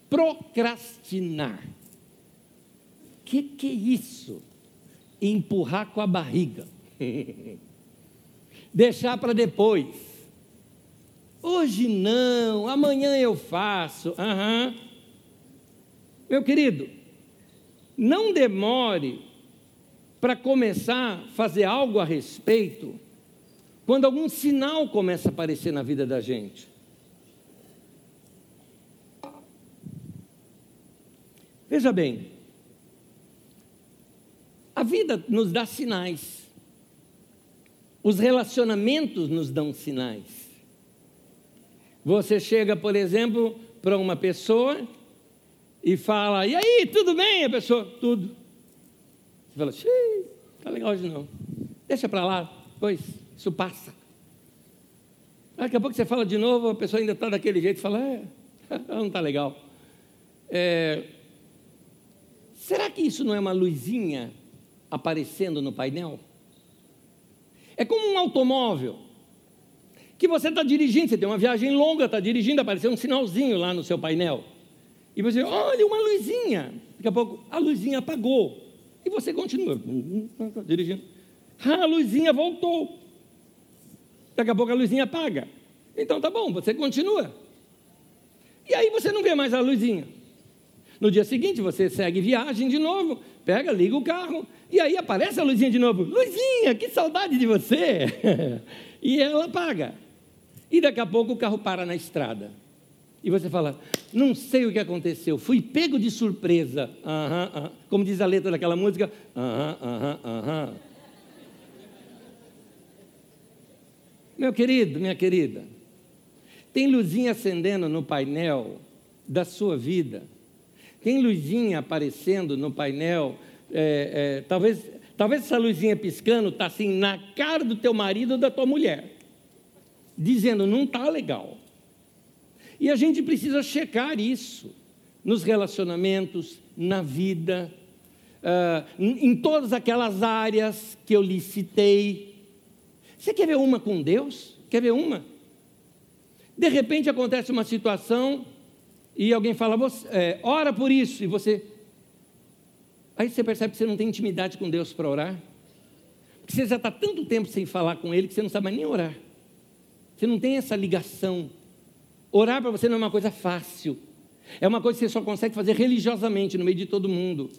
procrastinar. O que, que é isso? empurrar com a barriga. Deixar para depois. Hoje não, amanhã eu faço. Uhum. Meu querido, não demore para começar a fazer algo a respeito quando algum sinal começa a aparecer na vida da gente. Veja bem, a vida nos dá sinais. Os relacionamentos nos dão sinais. Você chega, por exemplo, para uma pessoa e fala: E aí, tudo bem? A pessoa, tudo. Você fala: Xiii, tá legal hoje não. Deixa para lá, pois, isso passa. Daqui a pouco você fala de novo, a pessoa ainda está daquele jeito, fala: É, não está legal. É, será que isso não é uma luzinha aparecendo no painel? É como um automóvel que você está dirigindo, você tem uma viagem longa, está dirigindo, apareceu um sinalzinho lá no seu painel. E você, olha, uma luzinha. Daqui a pouco a luzinha apagou. E você continua dirigindo. Ah, a luzinha voltou. Daqui a pouco a luzinha apaga. Então tá bom, você continua. E aí você não vê mais a luzinha. No dia seguinte você segue viagem de novo, pega, liga o carro, e aí aparece a luzinha de novo. Luzinha, que saudade de você! e ela apaga. E daqui a pouco o carro para na estrada. E você fala, não sei o que aconteceu, fui pego de surpresa. Uhum, uhum. Como diz a letra daquela música. Meu querido, minha querida, tem luzinha acendendo no painel da sua vida. Tem luzinha aparecendo no painel é, é, talvez, talvez essa luzinha piscando está assim na cara do teu marido ou da tua mulher, dizendo não está legal. E a gente precisa checar isso nos relacionamentos, na vida, uh, em todas aquelas áreas que eu lhe citei. Você quer ver uma com Deus? Quer ver uma? De repente acontece uma situação e alguém fala, você, é, ora por isso, e você. Aí você percebe que você não tem intimidade com Deus para orar. Porque você já está tanto tempo sem falar com Ele que você não sabe mais nem orar. Você não tem essa ligação. Orar para você não é uma coisa fácil. É uma coisa que você só consegue fazer religiosamente, no meio de todo mundo.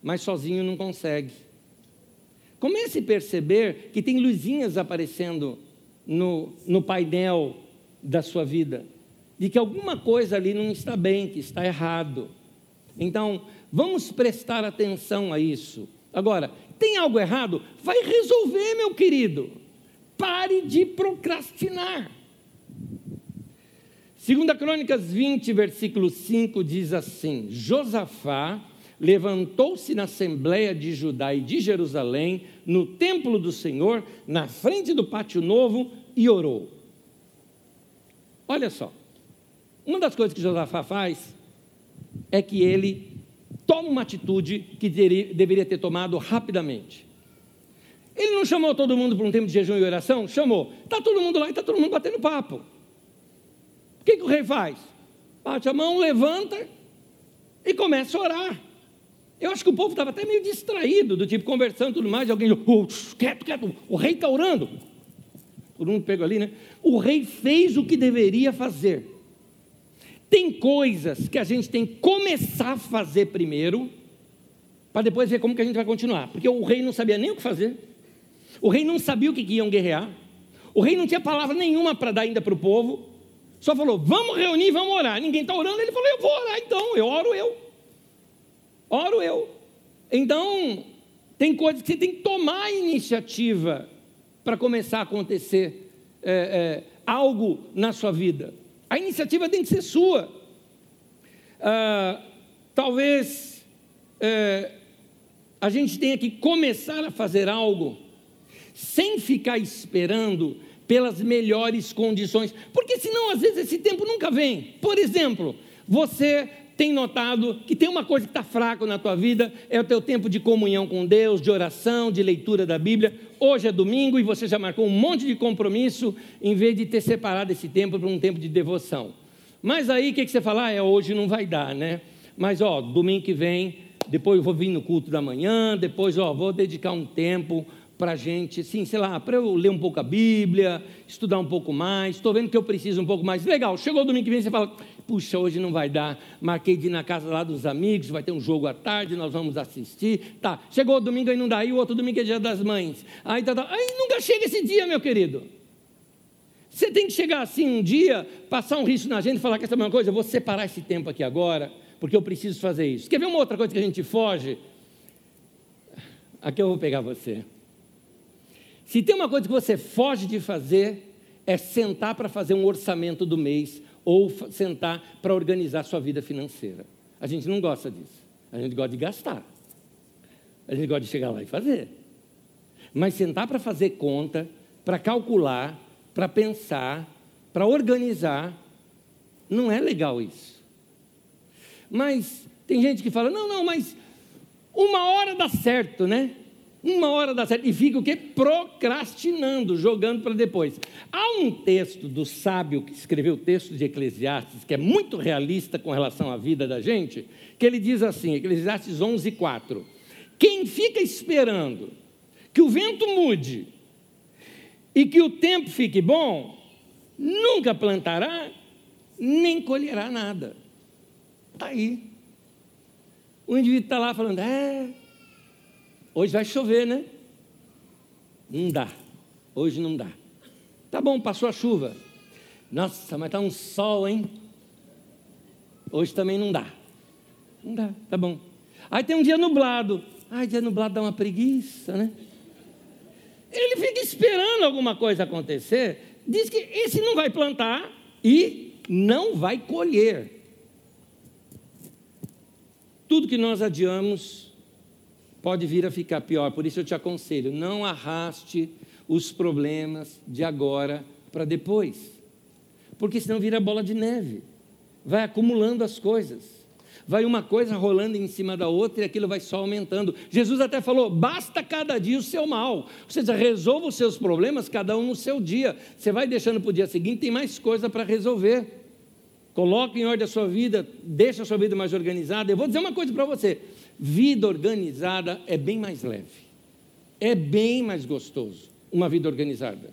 Mas sozinho não consegue. Comece a perceber que tem luzinhas aparecendo no, no painel da sua vida. De que alguma coisa ali não está bem, que está errado. Então, vamos prestar atenção a isso. Agora, tem algo errado? Vai resolver, meu querido. Pare de procrastinar. Segunda Crônicas 20, versículo 5 diz assim: Josafá levantou-se na assembleia de Judá e de Jerusalém, no templo do Senhor, na frente do pátio novo, e orou. Olha só, uma das coisas que Josafá faz é que ele toma uma atitude que deveria ter tomado rapidamente. Ele não chamou todo mundo para um tempo de jejum e oração? Chamou. Está todo mundo lá e está todo mundo batendo papo. O que, que o rei faz? Bate a mão, levanta e começa a orar. Eu acho que o povo estava até meio distraído, do tipo conversando e tudo mais, e alguém, oh, quieto, quieto, o rei está orando. Todo mundo pegou ali, né? O rei fez o que deveria fazer. Tem coisas que a gente tem que começar a fazer primeiro, para depois ver como que a gente vai continuar. Porque o rei não sabia nem o que fazer, o rei não sabia o que, iam guerrear, o rei não tinha palavra nenhuma para dar ainda para o povo, só falou: vamos reunir, vamos orar. Ninguém está orando, ele falou: eu vou orar então, eu oro eu. Oro eu. Então, tem coisas que você tem que tomar iniciativa para começar a acontecer é, é, algo na sua vida. A iniciativa tem que ser sua. Ah, talvez é, a gente tenha que começar a fazer algo sem ficar esperando pelas melhores condições, porque senão às vezes esse tempo nunca vem. Por exemplo, você tem notado que tem uma coisa que está fraca na tua vida, é o teu tempo de comunhão com Deus, de oração, de leitura da Bíblia. Hoje é domingo e você já marcou um monte de compromisso, em vez de ter separado esse tempo para um tempo de devoção. Mas aí o que, que você fala? Ah, é, hoje não vai dar, né? Mas ó, domingo que vem, depois eu vou vir no culto da manhã, depois ó, vou dedicar um tempo para a gente, assim, sei lá, para eu ler um pouco a Bíblia, estudar um pouco mais, estou vendo que eu preciso um pouco mais. Legal, chegou o domingo que vem, você fala, puxa, hoje não vai dar, marquei de ir na casa lá dos amigos, vai ter um jogo à tarde, nós vamos assistir. Tá, chegou o domingo aí não dá, e o outro domingo é dia das mães. Aí, tá, tá. aí nunca chega esse dia, meu querido. Você tem que chegar assim um dia, passar um risco na gente e falar que essa é uma coisa, eu vou separar esse tempo aqui agora, porque eu preciso fazer isso. Quer ver uma outra coisa que a gente foge? Aqui eu vou pegar você. Se tem uma coisa que você foge de fazer, é sentar para fazer um orçamento do mês ou sentar para organizar sua vida financeira. A gente não gosta disso. A gente gosta de gastar. A gente gosta de chegar lá e fazer. Mas sentar para fazer conta, para calcular, para pensar, para organizar, não é legal isso. Mas tem gente que fala: não, não, mas uma hora dá certo, né? Uma hora dá certo. E fica o quê? Procrastinando, jogando para depois. Há um texto do sábio que escreveu o texto de Eclesiastes, que é muito realista com relação à vida da gente, que ele diz assim, Eclesiastes 11, 4. Quem fica esperando que o vento mude e que o tempo fique bom, nunca plantará, nem colherá nada. Está aí. O indivíduo está lá falando, é, Hoje vai chover, né? Não dá. Hoje não dá. Tá bom, passou a chuva. Nossa, mas tá um sol, hein? Hoje também não dá. Não dá, tá bom. Aí tem um dia nublado. Ai, dia nublado dá uma preguiça, né? Ele fica esperando alguma coisa acontecer. Diz que esse não vai plantar e não vai colher. Tudo que nós adiamos pode vir a ficar pior. Por isso eu te aconselho: não arraste os problemas de agora para depois, porque senão vira bola de neve. vai acumulando as coisas. Vai uma coisa rolando em cima da outra e aquilo vai só aumentando. Jesus até falou: basta cada dia o seu mal. Ou seja, resolva os seus problemas, cada um no seu dia. Você vai deixando para o dia seguinte, tem mais coisa para resolver. Coloque em ordem a sua vida, deixa a sua vida mais organizada. Eu vou dizer uma coisa para você: vida organizada é bem mais leve, é bem mais gostoso uma vida organizada.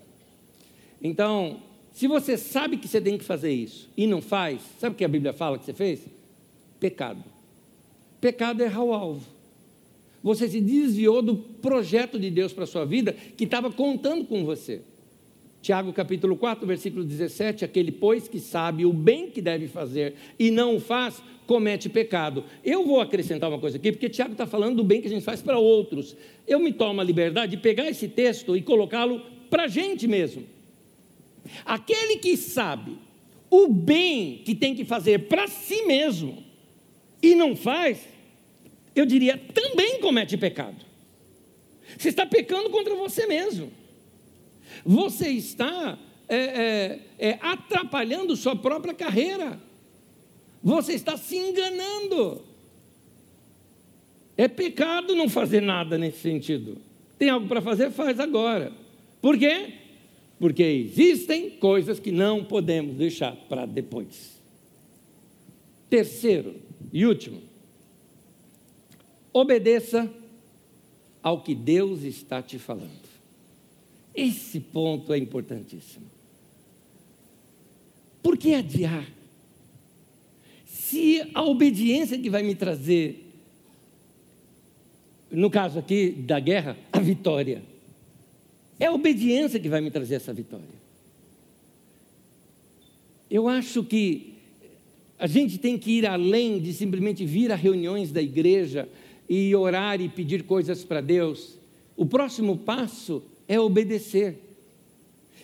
Então, se você sabe que você tem que fazer isso e não faz, sabe o que a Bíblia fala que você fez? Pecado. Pecado é errar o alvo. Você se desviou do projeto de Deus para a sua vida que estava contando com você. Tiago capítulo 4, versículo 17: aquele, pois, que sabe o bem que deve fazer e não o faz, comete pecado. Eu vou acrescentar uma coisa aqui, porque Tiago está falando do bem que a gente faz para outros. Eu me tomo a liberdade de pegar esse texto e colocá-lo para a gente mesmo. Aquele que sabe o bem que tem que fazer para si mesmo e não faz, eu diria, também comete pecado. Você está pecando contra você mesmo. Você está é, é, é, atrapalhando sua própria carreira. Você está se enganando. É pecado não fazer nada nesse sentido. Tem algo para fazer? Faz agora. Por quê? Porque existem coisas que não podemos deixar para depois. Terceiro e último, obedeça ao que Deus está te falando. Esse ponto é importantíssimo. Por que adiar? Se a obediência que vai me trazer, no caso aqui da guerra, a vitória, é a obediência que vai me trazer essa vitória. Eu acho que a gente tem que ir além de simplesmente vir a reuniões da igreja e orar e pedir coisas para Deus. O próximo passo é obedecer.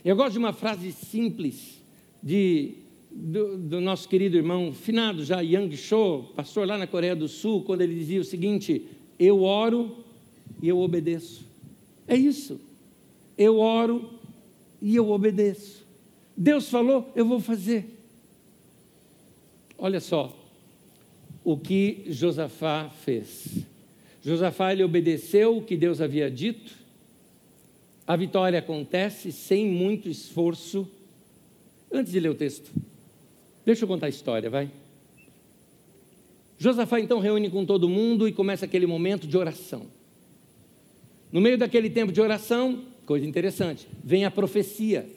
Eu gosto de uma frase simples de, do, do, nosso querido irmão finado já, Yang Cho, pastor lá na Coreia do Sul, quando ele dizia o seguinte: Eu oro e eu obedeço. É isso. Eu oro e eu obedeço. Deus falou, eu vou fazer. Olha só o que Josafá fez. Josafá ele obedeceu o que Deus havia dito a vitória acontece sem muito esforço. Antes de ler o texto, deixa eu contar a história, vai. Josafá então reúne com todo mundo e começa aquele momento de oração. No meio daquele tempo de oração, coisa interessante, vem a profecia.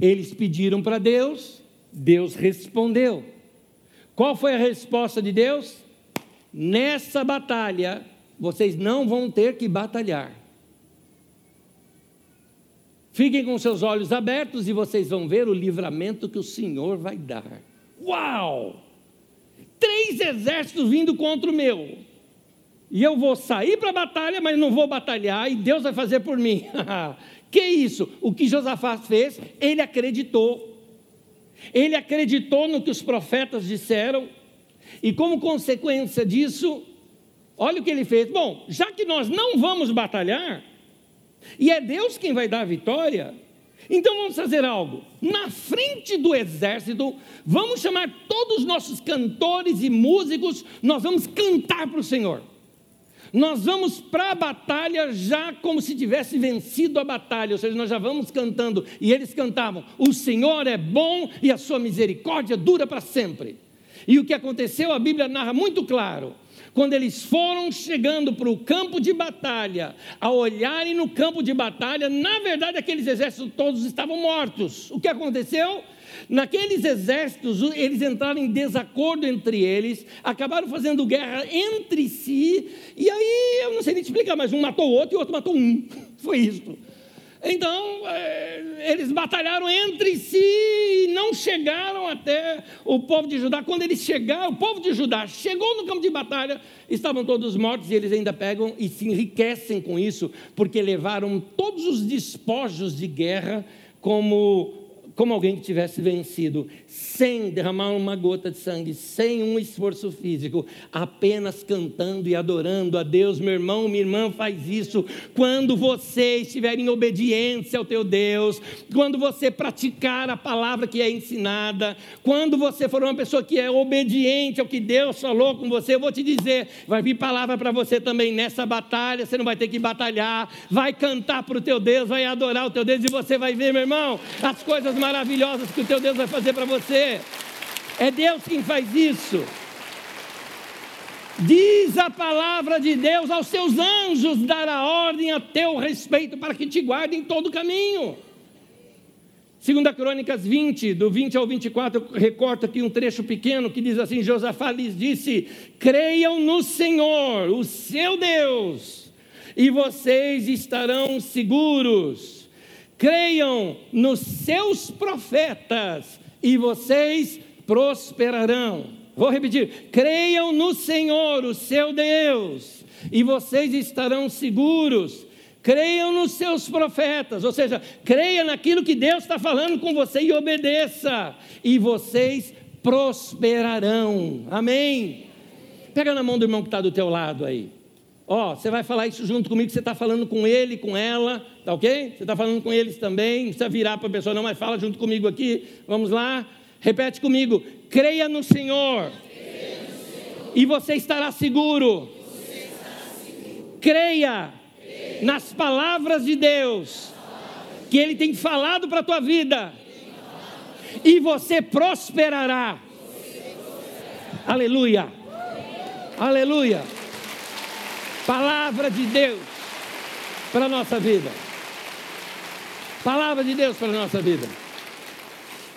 Eles pediram para Deus, Deus respondeu. Qual foi a resposta de Deus? Nessa batalha, vocês não vão ter que batalhar. Fiquem com seus olhos abertos e vocês vão ver o livramento que o Senhor vai dar. Uau! Três exércitos vindo contra o meu. E eu vou sair para a batalha, mas não vou batalhar, e Deus vai fazer por mim. que isso? O que Josafá fez, ele acreditou. Ele acreditou no que os profetas disseram, e como consequência disso, olha o que ele fez. Bom, já que nós não vamos batalhar, e é Deus quem vai dar a vitória. Então vamos fazer algo. Na frente do exército, vamos chamar todos os nossos cantores e músicos, nós vamos cantar para o Senhor. Nós vamos para a batalha já como se tivesse vencido a batalha, ou seja, nós já vamos cantando. E eles cantavam: O Senhor é bom e a sua misericórdia dura para sempre. E o que aconteceu, a Bíblia narra muito claro quando eles foram chegando para o campo de batalha, a olharem no campo de batalha, na verdade aqueles exércitos todos estavam mortos. O que aconteceu? Naqueles exércitos, eles entraram em desacordo entre eles, acabaram fazendo guerra entre si, e aí eu não sei nem te explicar, mas um matou o outro e o outro matou um. Foi isso. Então, é, eles batalharam entre si e não chegaram até o povo de Judá. Quando eles chegaram, o povo de Judá chegou no campo de batalha, estavam todos mortos e eles ainda pegam e se enriquecem com isso, porque levaram todos os despojos de guerra como como alguém que tivesse vencido, sem derramar uma gota de sangue, sem um esforço físico, apenas cantando e adorando a Deus. Meu irmão, minha irmã, faz isso quando você estiver em obediência ao teu Deus, quando você praticar a palavra que é ensinada, quando você for uma pessoa que é obediente ao que Deus falou com você, eu vou te dizer, vai vir palavra para você também nessa batalha, você não vai ter que batalhar, vai cantar para o teu Deus, vai adorar o teu Deus e você vai ver, meu irmão, as coisas mais maravilhosas que o teu Deus vai fazer para você. É Deus quem faz isso. Diz a palavra de Deus aos seus anjos dará ordem a teu respeito para que te guardem todo o caminho. Segunda Crônicas 20, do 20 ao 24, eu recorto aqui um trecho pequeno que diz assim: Josafá lhes disse: Creiam no Senhor, o seu Deus, e vocês estarão seguros creiam nos seus profetas e vocês prosperarão. Vou repetir: creiam no Senhor, o seu Deus, e vocês estarão seguros. Creiam nos seus profetas, ou seja, creia naquilo que Deus está falando com você e obedeça, e vocês prosperarão. Amém? Pega na mão do irmão que está do teu lado aí. Ó, você vai falar isso junto comigo, você está falando com ele, com ela, tá ok? Você está falando com eles também, não precisa virar para a pessoa, não, mas fala junto comigo aqui. Vamos lá? Repete comigo: creia no Senhor, e você estará seguro. Creia, nas palavras de Deus, que Ele tem falado para a tua vida, e você prosperará. Você prosperará. Aleluia. Aleluia. Palavra de Deus para a nossa vida. Palavra de Deus para a nossa vida.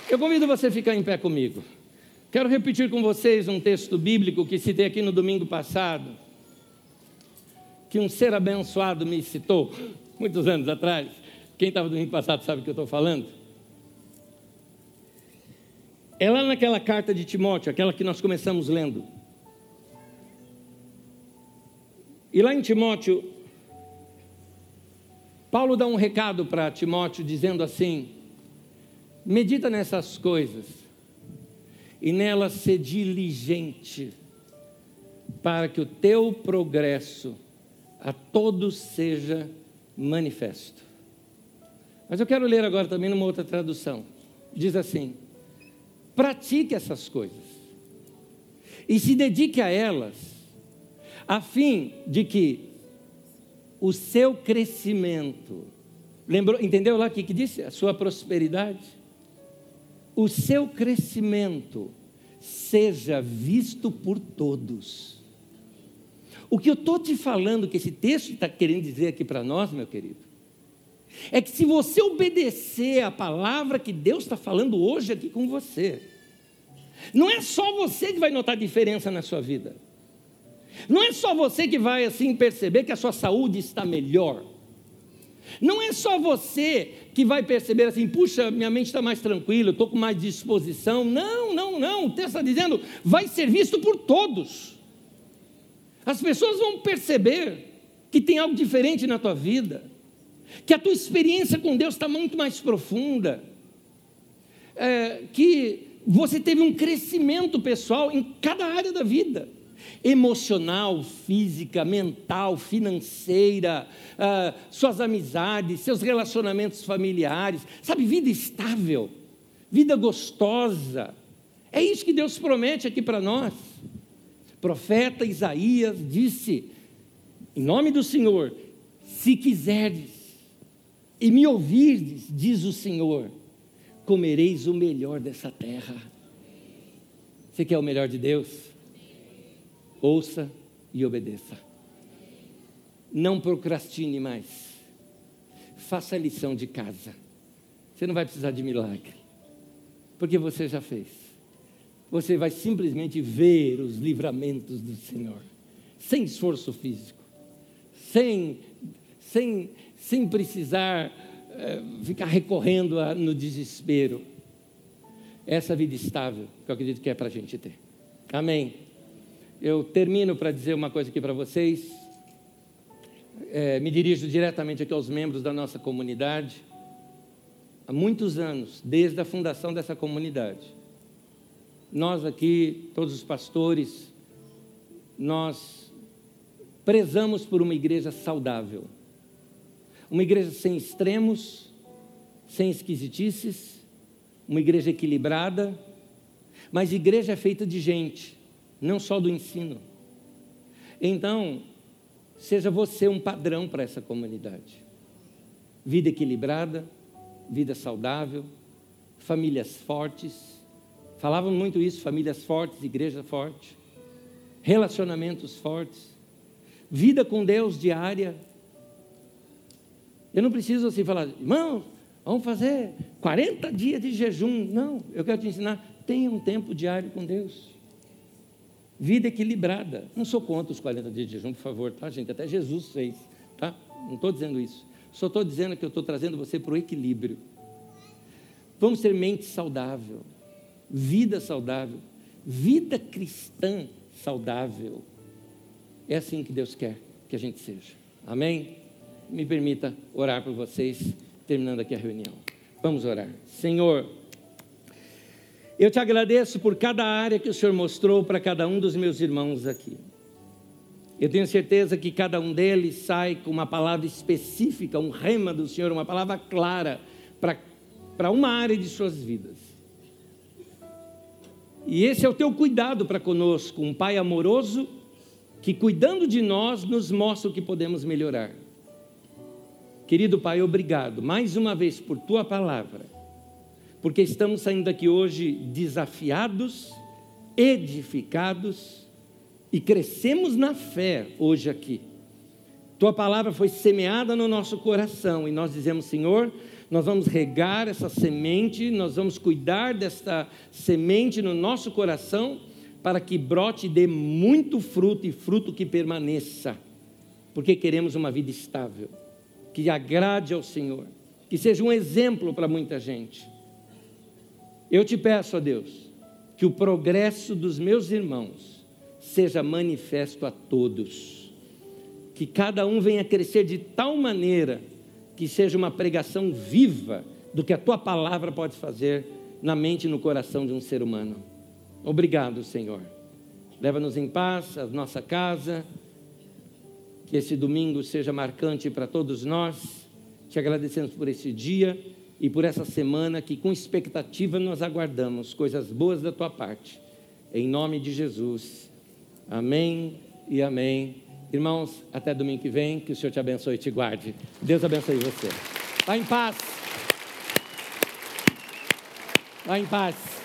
Eu convido você a ficar em pé comigo. Quero repetir com vocês um texto bíblico que citei aqui no domingo passado, que um ser abençoado me citou, muitos anos atrás. Quem estava no domingo passado sabe o que eu estou falando. É lá naquela carta de Timóteo, aquela que nós começamos lendo. E lá em Timóteo, Paulo dá um recado para Timóteo dizendo assim: medita nessas coisas e nelas ser diligente, para que o teu progresso a todos seja manifesto. Mas eu quero ler agora também numa outra tradução. Diz assim: pratique essas coisas e se dedique a elas a fim de que o seu crescimento, lembrou, entendeu lá o que, que disse? A sua prosperidade, o seu crescimento seja visto por todos. O que eu estou te falando, que esse texto está querendo dizer aqui para nós, meu querido, é que se você obedecer a palavra que Deus está falando hoje aqui com você, não é só você que vai notar diferença na sua vida. Não é só você que vai assim perceber que a sua saúde está melhor. Não é só você que vai perceber assim, puxa, minha mente está mais tranquila, estou com mais disposição. Não, não, não. O texto está dizendo, vai ser visto por todos. As pessoas vão perceber que tem algo diferente na tua vida, que a tua experiência com Deus está muito mais profunda, é, que você teve um crescimento pessoal em cada área da vida emocional, física, mental, financeira, uh, suas amizades, seus relacionamentos familiares, sabe, vida estável, vida gostosa. É isso que Deus promete aqui para nós. Profeta Isaías disse, em nome do Senhor, se quiserdes e me ouvirdes, diz o Senhor, comereis o melhor dessa terra. Você quer o melhor de Deus? Ouça e obedeça. Não procrastine mais. Faça a lição de casa. Você não vai precisar de milagre, porque você já fez. Você vai simplesmente ver os livramentos do Senhor, sem esforço físico, sem, sem, sem precisar é, ficar recorrendo a, no desespero. Essa vida estável que eu acredito que é para a gente ter. Amém eu termino para dizer uma coisa aqui para vocês. É, me dirijo diretamente aqui aos membros da nossa comunidade, há muitos anos, desde a fundação dessa comunidade. Nós aqui, todos os pastores, nós prezamos por uma igreja saudável. Uma igreja sem extremos, sem esquisitices, uma igreja equilibrada, mas igreja é feita de gente, não só do ensino. Então, seja você um padrão para essa comunidade. Vida equilibrada, vida saudável, famílias fortes. Falavam muito isso, famílias fortes, igreja forte, relacionamentos fortes, vida com Deus diária. Eu não preciso assim falar, irmão, vamos fazer 40 dias de jejum. Não, eu quero te ensinar, tenha um tempo diário com Deus. Vida equilibrada. Não sou contra os 40 dias de jejum, por favor, tá, gente? Até Jesus fez, tá? Não estou dizendo isso. Só estou dizendo que eu estou trazendo você para o equilíbrio. Vamos ter mente saudável, vida saudável, vida cristã saudável. É assim que Deus quer que a gente seja. Amém? Me permita orar por vocês, terminando aqui a reunião. Vamos orar. Senhor, eu te agradeço por cada área que o Senhor mostrou para cada um dos meus irmãos aqui. Eu tenho certeza que cada um deles sai com uma palavra específica, um rema do Senhor, uma palavra clara para uma área de suas vidas. E esse é o teu cuidado para conosco, um pai amoroso que, cuidando de nós, nos mostra o que podemos melhorar. Querido Pai, obrigado mais uma vez por tua palavra porque estamos saindo daqui hoje desafiados, edificados e crescemos na fé hoje aqui. Tua palavra foi semeada no nosso coração e nós dizemos, Senhor, nós vamos regar essa semente, nós vamos cuidar desta semente no nosso coração para que brote e dê muito fruto e fruto que permaneça, porque queremos uma vida estável, que agrade ao Senhor, que seja um exemplo para muita gente. Eu te peço a Deus que o progresso dos meus irmãos seja manifesto a todos, que cada um venha crescer de tal maneira que seja uma pregação viva do que a tua palavra pode fazer na mente e no coração de um ser humano. Obrigado, Senhor. Leva-nos em paz à nossa casa. Que esse domingo seja marcante para todos nós. Te agradecemos por esse dia e por essa semana que com expectativa nós aguardamos coisas boas da tua parte. Em nome de Jesus. Amém e amém. Irmãos, até domingo que vem, que o Senhor te abençoe e te guarde. Deus abençoe você. Vá em paz. Vá em paz.